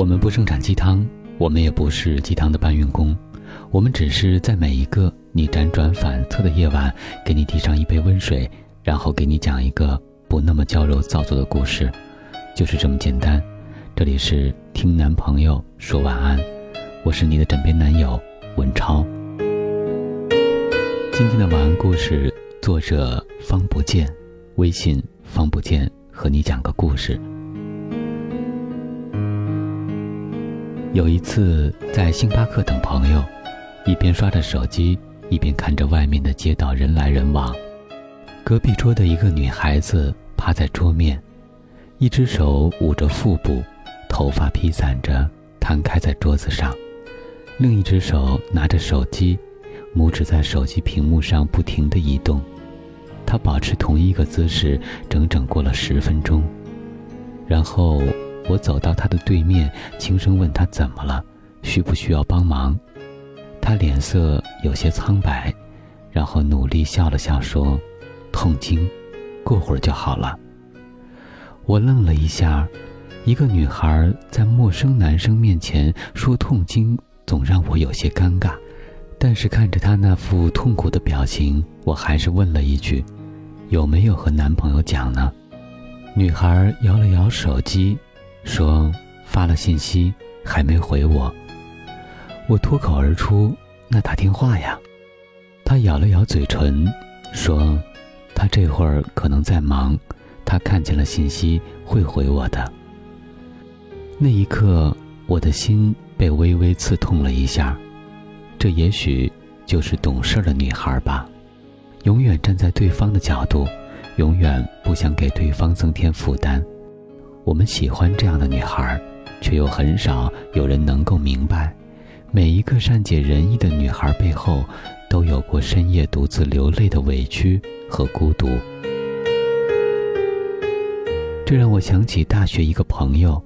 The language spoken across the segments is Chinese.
我们不生产鸡汤，我们也不是鸡汤的搬运工，我们只是在每一个你辗转反侧的夜晚，给你递上一杯温水，然后给你讲一个不那么娇柔造作的故事，就是这么简单。这里是听男朋友说晚安，我是你的枕边男友文超。今天的晚安故事作者方不见，微信方不见，和你讲个故事。有一次在星巴克等朋友，一边刷着手机，一边看着外面的街道人来人往。隔壁桌的一个女孩子趴在桌面，一只手捂着腹部，头发披散着摊开在桌子上，另一只手拿着手机，拇指在手机屏幕上不停地移动。她保持同一个姿势整整过了十分钟，然后。我走到他的对面，轻声问他怎么了，需不需要帮忙。他脸色有些苍白，然后努力笑了笑说：“痛经，过会儿就好了。”我愣了一下，一个女孩在陌生男生面前说痛经，总让我有些尴尬。但是看着她那副痛苦的表情，我还是问了一句：“有没有和男朋友讲呢？”女孩摇了摇手机。说发了信息还没回我。我脱口而出：“那打电话呀。”他咬了咬嘴唇，说：“他这会儿可能在忙，他看见了信息会回我的。”那一刻，我的心被微微刺痛了一下。这也许就是懂事的女孩吧，永远站在对方的角度，永远不想给对方增添负担。我们喜欢这样的女孩，却又很少有人能够明白，每一个善解人意的女孩背后，都有过深夜独自流泪的委屈和孤独。这让我想起大学一个朋友，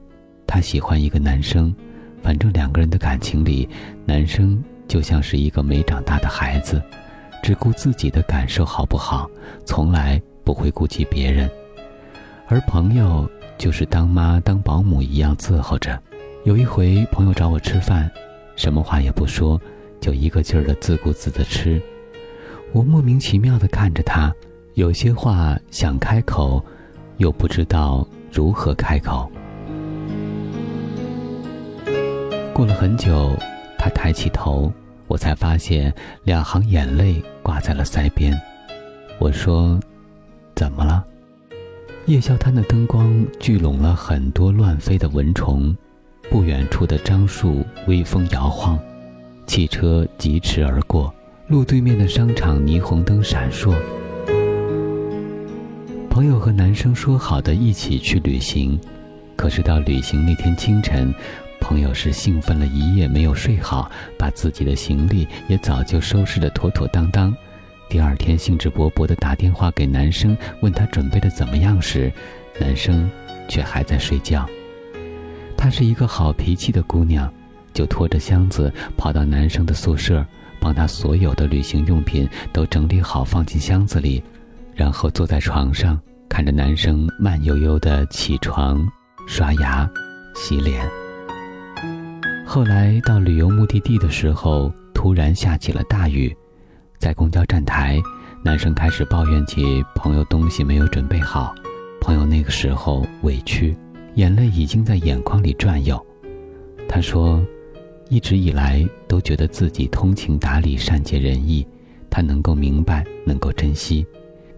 他喜欢一个男生，反正两个人的感情里，男生就像是一个没长大的孩子，只顾自己的感受好不好，从来不会顾及别人，而朋友。就是当妈当保姆一样伺候着。有一回，朋友找我吃饭，什么话也不说，就一个劲儿的自顾自的吃。我莫名其妙的看着他，有些话想开口，又不知道如何开口。过了很久，他抬起头，我才发现两行眼泪挂在了腮边。我说：“怎么了？”夜宵摊的灯光聚拢了很多乱飞的蚊虫，不远处的樟树微风摇晃，汽车疾驰而过，路对面的商场霓虹灯闪烁。朋友和男生说好的一起去旅行，可是到旅行那天清晨，朋友是兴奋了一夜没有睡好，把自己的行李也早就收拾得妥妥当当。第二天，兴致勃勃地打电话给男生，问他准备的怎么样时，男生却还在睡觉。她是一个好脾气的姑娘，就拖着箱子跑到男生的宿舍，帮他所有的旅行用品都整理好放进箱子里，然后坐在床上看着男生慢悠悠地起床、刷牙、洗脸。后来到旅游目的地的时候，突然下起了大雨。在公交站台，男生开始抱怨起朋友东西没有准备好。朋友那个时候委屈，眼泪已经在眼眶里转悠。他说，一直以来都觉得自己通情达理、善解人意，他能够明白，能够珍惜。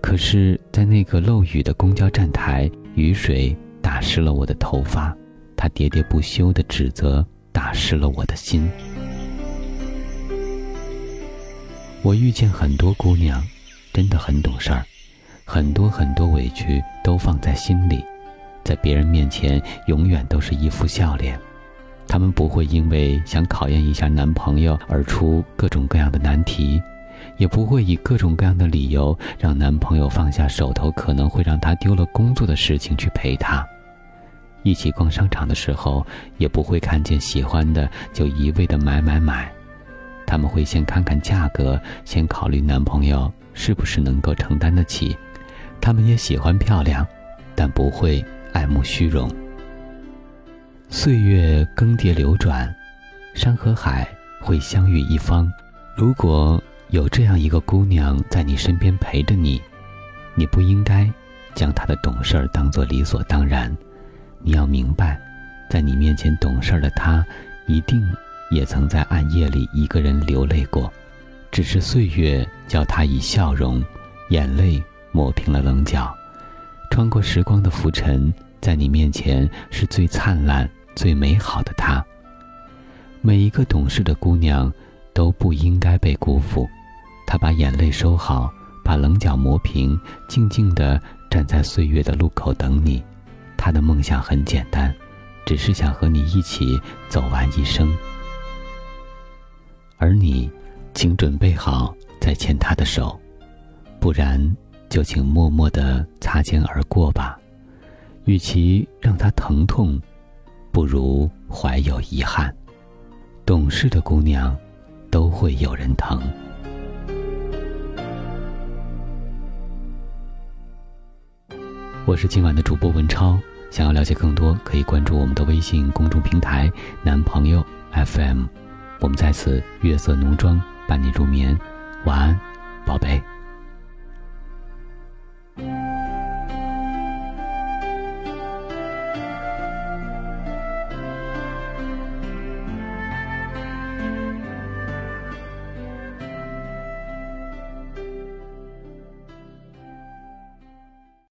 可是，在那个漏雨的公交站台，雨水打湿了我的头发，他喋喋不休的指责打湿了我的心。我遇见很多姑娘，真的很懂事儿，很多很多委屈都放在心里，在别人面前永远都是一副笑脸。她们不会因为想考验一下男朋友而出各种各样的难题，也不会以各种各样的理由让男朋友放下手头可能会让他丢了工作的事情去陪她。一起逛商场的时候，也不会看见喜欢的就一味的买买买。他们会先看看价格，先考虑男朋友是不是能够承担得起。他们也喜欢漂亮，但不会爱慕虚荣。岁月更迭流转，山和海会相遇一方。如果有这样一个姑娘在你身边陪着你，你不应该将她的懂事儿当做理所当然。你要明白，在你面前懂事儿的她，一定也曾在暗夜里一个人流泪过，只是岁月叫他以笑容、眼泪抹平了棱角，穿过时光的浮尘，在你面前是最灿烂、最美好的他。每一个懂事的姑娘。都不应该被辜负。他把眼泪收好，把棱角磨平，静静地站在岁月的路口等你。他的梦想很简单，只是想和你一起走完一生。而你，请准备好再牵他的手，不然就请默默的擦肩而过吧。与其让他疼痛，不如怀有遗憾。懂事的姑娘。都会有人疼。我是今晚的主播文超，想要了解更多，可以关注我们的微信公众平台“男朋友 FM”。我们在此月色浓妆伴你入眠，晚安，宝贝。